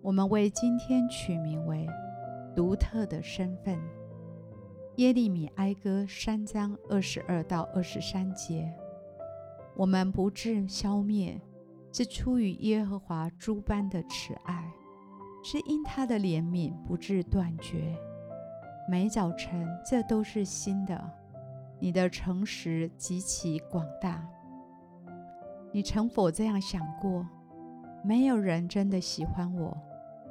我们为今天取名为“独特的身份”。耶利米哀歌三章二十二到二十三节：我们不致消灭，是出于耶和华诸般的慈爱，是因他的怜悯不致断绝。每早晨，这都是新的。你的诚实极其广大。你曾否这样想过？没有人真的喜欢我。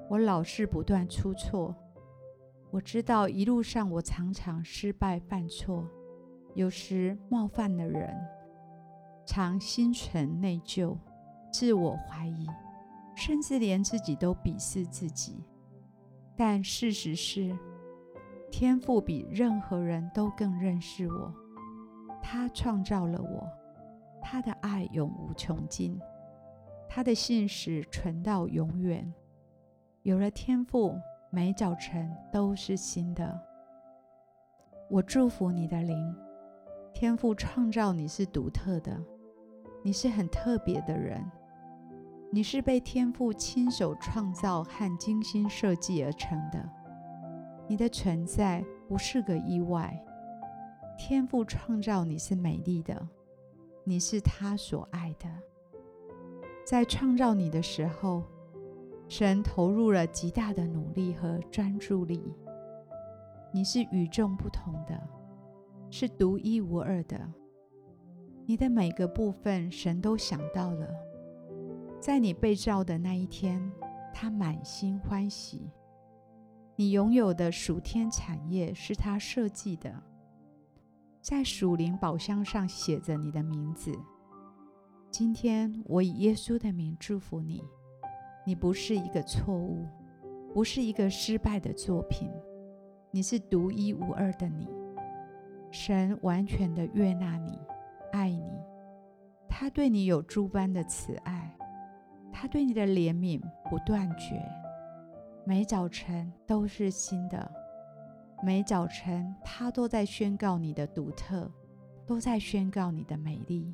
我老是不断出错，我知道一路上我常常失败犯错，有时冒犯了人，常心存内疚、自我怀疑，甚至连自己都鄙视自己。但事实是，天赋比任何人都更认识我，他创造了我，他的爱永无穷尽，他的信使存到永远。有了天赋，每早晨都是新的。我祝福你的灵，天赋创造你是独特的，你是很特别的人，你是被天赋亲手创造和精心设计而成的。你的存在不是个意外，天赋创造你是美丽的，你是他所爱的。在创造你的时候，神投入了极大的努力和专注力。你是与众不同的，是独一无二的。你的每个部分，神都想到了。在你被造的那一天，他满心欢喜。你拥有的属天产业是他设计的，在属灵宝箱上写着你的名字。今天，我以耶稣的名祝福你。你不是一个错误，不是一个失败的作品，你是独一无二的你。神完全的悦纳你，爱你，他对你有诸般的慈爱，他对你的怜悯不断绝。每早晨都是新的，每早晨他都在宣告你的独特，都在宣告你的美丽。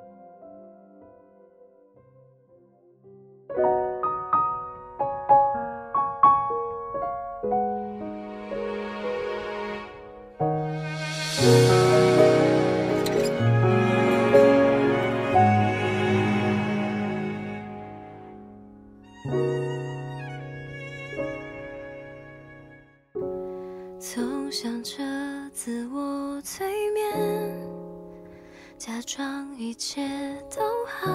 假装一切都好，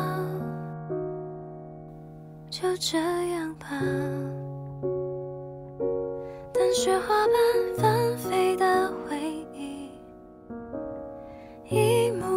就这样吧。但雪花般纷飞的回忆，一幕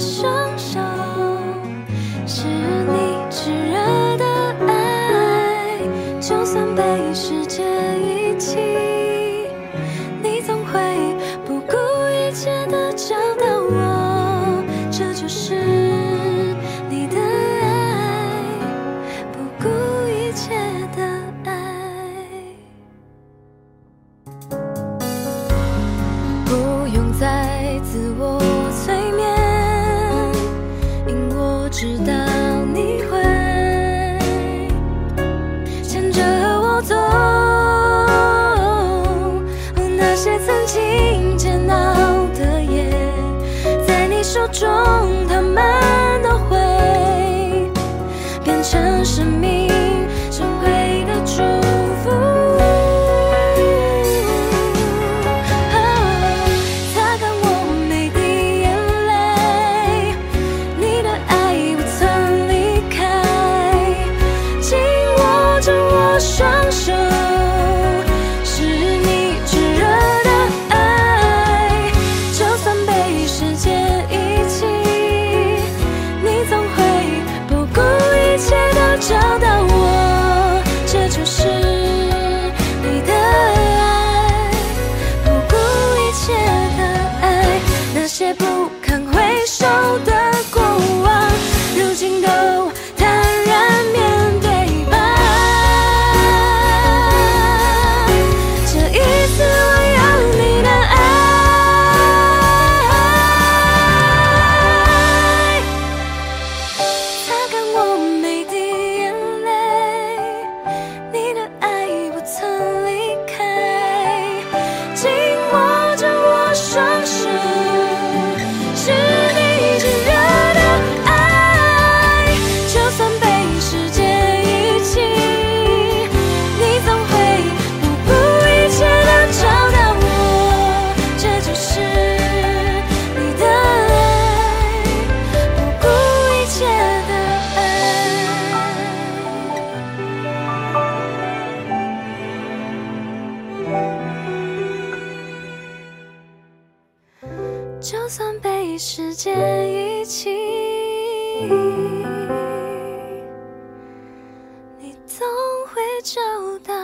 双手是算被时间遗弃。你总会找到